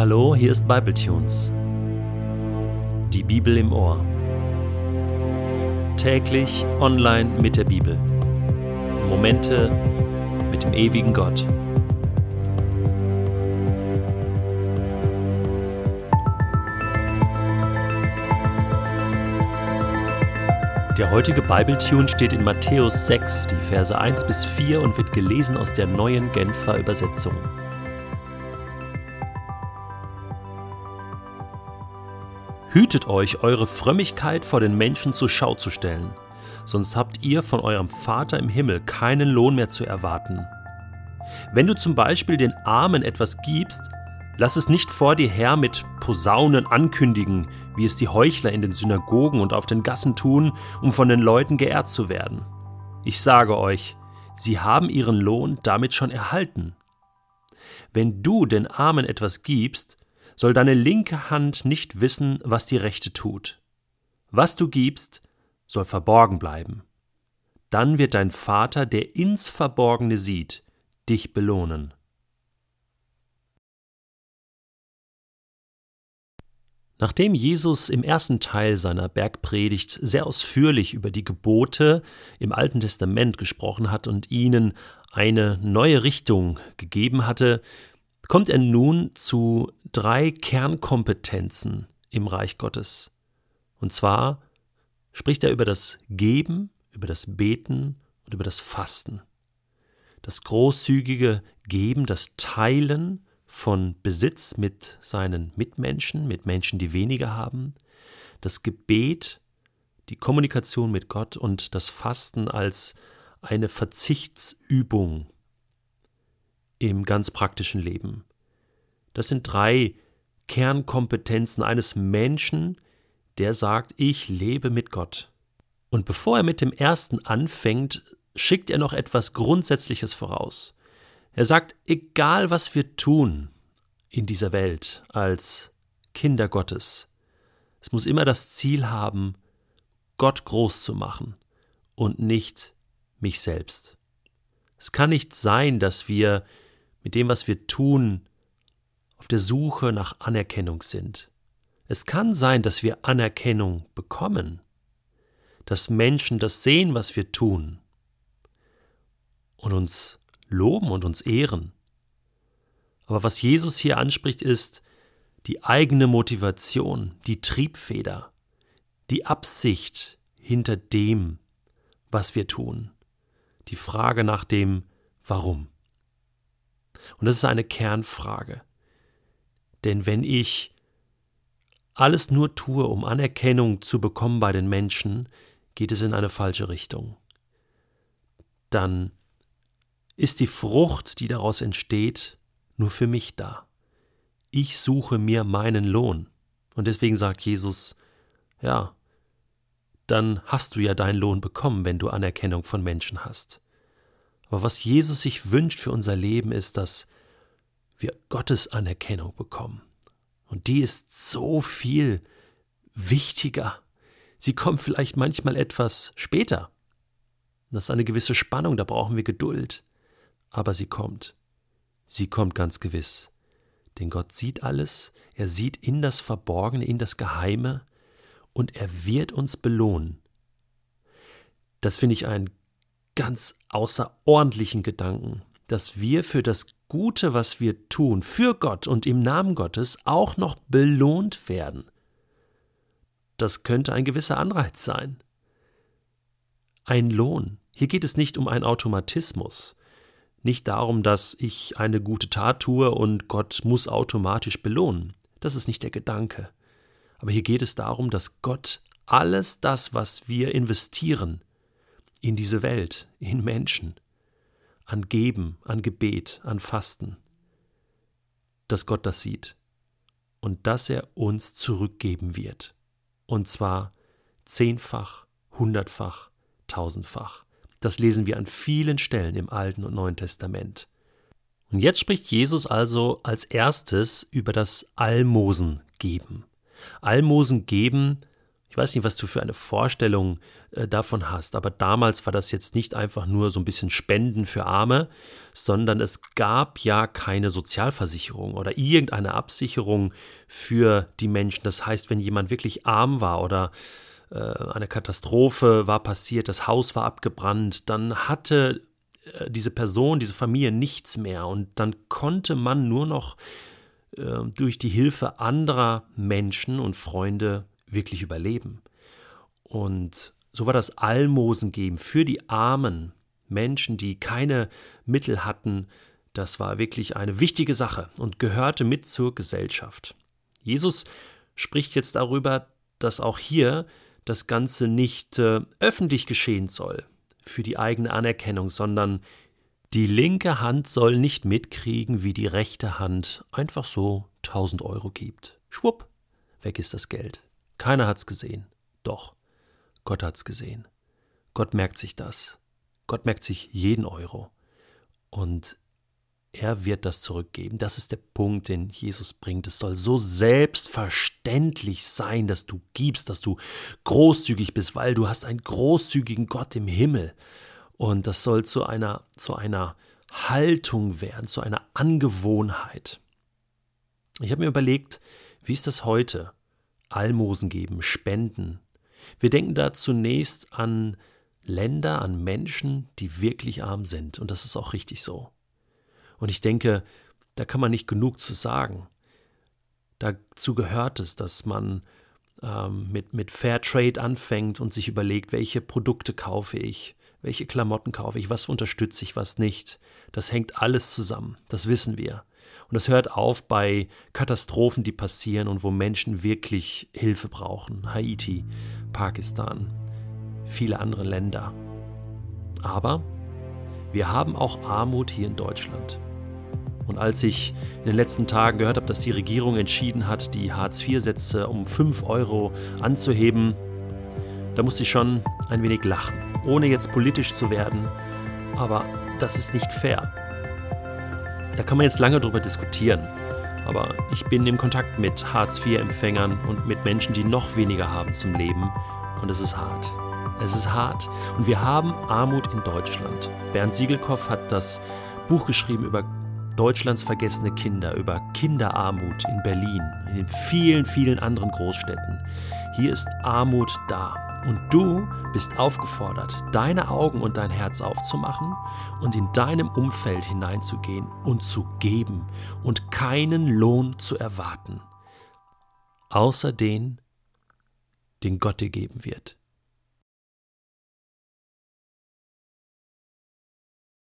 Hallo, hier ist Bibletunes. Die Bibel im Ohr. Täglich online mit der Bibel. Momente mit dem ewigen Gott. Der heutige Bibletune steht in Matthäus 6, die Verse 1 bis 4 und wird gelesen aus der neuen Genfer Übersetzung. Hütet euch, eure Frömmigkeit vor den Menschen zur Schau zu stellen, sonst habt ihr von eurem Vater im Himmel keinen Lohn mehr zu erwarten. Wenn du zum Beispiel den Armen etwas gibst, lass es nicht vor dir her mit Posaunen ankündigen, wie es die Heuchler in den Synagogen und auf den Gassen tun, um von den Leuten geehrt zu werden. Ich sage euch, sie haben ihren Lohn damit schon erhalten. Wenn du den Armen etwas gibst, soll deine linke Hand nicht wissen, was die rechte tut. Was du gibst, soll verborgen bleiben. Dann wird dein Vater, der ins Verborgene sieht, dich belohnen. Nachdem Jesus im ersten Teil seiner Bergpredigt sehr ausführlich über die Gebote im Alten Testament gesprochen hat und ihnen eine neue Richtung gegeben hatte, kommt er nun zu drei Kernkompetenzen im Reich Gottes. Und zwar spricht er über das Geben, über das Beten und über das Fasten. Das großzügige Geben, das Teilen von Besitz mit seinen Mitmenschen, mit Menschen, die weniger haben, das Gebet, die Kommunikation mit Gott und das Fasten als eine Verzichtsübung im ganz praktischen Leben. Das sind drei Kernkompetenzen eines Menschen, der sagt, ich lebe mit Gott. Und bevor er mit dem ersten anfängt, schickt er noch etwas Grundsätzliches voraus. Er sagt, egal was wir tun in dieser Welt als Kinder Gottes, es muss immer das Ziel haben, Gott groß zu machen und nicht mich selbst. Es kann nicht sein, dass wir mit dem, was wir tun, auf der Suche nach Anerkennung sind. Es kann sein, dass wir Anerkennung bekommen, dass Menschen das sehen, was wir tun und uns loben und uns ehren. Aber was Jesus hier anspricht, ist die eigene Motivation, die Triebfeder, die Absicht hinter dem, was wir tun, die Frage nach dem Warum. Und das ist eine Kernfrage. Denn wenn ich alles nur tue, um Anerkennung zu bekommen bei den Menschen, geht es in eine falsche Richtung. Dann ist die Frucht, die daraus entsteht, nur für mich da. Ich suche mir meinen Lohn. Und deswegen sagt Jesus, ja, dann hast du ja deinen Lohn bekommen, wenn du Anerkennung von Menschen hast. Aber was Jesus sich wünscht für unser Leben ist, dass wir Gottes Anerkennung bekommen. Und die ist so viel wichtiger. Sie kommt vielleicht manchmal etwas später. Das ist eine gewisse Spannung, da brauchen wir Geduld. Aber sie kommt. Sie kommt ganz gewiss. Denn Gott sieht alles, er sieht in das Verborgene, in das Geheime, und er wird uns belohnen. Das finde ich einen ganz außerordentlichen Gedanken, dass wir für das Gute, was wir tun, für Gott und im Namen Gottes auch noch belohnt werden. Das könnte ein gewisser Anreiz sein. Ein Lohn. Hier geht es nicht um einen Automatismus, nicht darum, dass ich eine gute Tat tue und Gott muss automatisch belohnen. Das ist nicht der Gedanke. Aber hier geht es darum, dass Gott alles das, was wir investieren in diese Welt, in Menschen, an Geben, an Gebet, an Fasten, dass Gott das sieht und dass er uns zurückgeben wird. Und zwar zehnfach, hundertfach, tausendfach. Das lesen wir an vielen Stellen im Alten und Neuen Testament. Und jetzt spricht Jesus also als erstes über das Almosen geben. Almosen geben Ich weiß nicht, was du für eine Vorstellung äh, davon hast, aber damals war das jetzt nicht einfach nur so ein bisschen Spenden für Arme, sondern es gab ja keine Sozialversicherung oder irgendeine Absicherung für die Menschen. Das heißt, wenn jemand wirklich arm war oder äh, eine Katastrophe war passiert, das Haus war abgebrannt, dann hatte äh, diese Person, diese Familie nichts mehr und dann konnte man nur noch durch die Hilfe anderer Menschen und Freunde wirklich überleben. Und so war das Almosen geben für die armen Menschen, die keine Mittel hatten, das war wirklich eine wichtige Sache und gehörte mit zur Gesellschaft. Jesus spricht jetzt darüber, dass auch hier das Ganze nicht äh, öffentlich geschehen soll für die eigene Anerkennung, sondern die linke Hand soll nicht mitkriegen, wie die rechte Hand einfach so 1000 Euro gibt. Schwupp, weg ist das Geld. Keiner hat's gesehen. Doch, Gott hat's gesehen. Gott merkt sich das. Gott merkt sich jeden Euro. Und er wird das zurückgeben. Das ist der Punkt, den Jesus bringt. Es soll so selbstverständlich sein, dass du gibst, dass du großzügig bist, weil du hast einen großzügigen Gott im Himmel. Und das soll zu einer, zu einer Haltung werden, zu einer Angewohnheit. Ich habe mir überlegt, wie ist das heute? Almosen geben, spenden. Wir denken da zunächst an Länder, an Menschen, die wirklich arm sind. Und das ist auch richtig so. Und ich denke, da kann man nicht genug zu sagen. Dazu gehört es, dass man ähm, mit, mit Fair Trade anfängt und sich überlegt, welche Produkte kaufe ich, welche Klamotten kaufe ich, was unterstütze ich, was nicht. Das hängt alles zusammen, das wissen wir. Und es hört auf bei Katastrophen, die passieren und wo Menschen wirklich Hilfe brauchen. Haiti, Pakistan, viele andere Länder. Aber wir haben auch Armut hier in Deutschland. Und als ich in den letzten Tagen gehört habe, dass die Regierung entschieden hat, die Hartz-IV-Sätze um 5 Euro anzuheben, da musste ich schon ein wenig lachen, ohne jetzt politisch zu werden. Aber das ist nicht fair. Da kann man jetzt lange drüber diskutieren. Aber ich bin im Kontakt mit Hartz-IV-Empfängern und mit Menschen, die noch weniger haben zum Leben. Und es ist hart. Es ist hart. Und wir haben Armut in Deutschland. Bernd Siegelkopf hat das Buch geschrieben über Deutschlands vergessene Kinder, über Kinderarmut in Berlin, in den vielen, vielen anderen Großstädten. Hier ist Armut da. Und du bist aufgefordert, deine Augen und dein Herz aufzumachen und in deinem Umfeld hineinzugehen und zu geben und keinen Lohn zu erwarten, außer den, den Gott dir geben wird.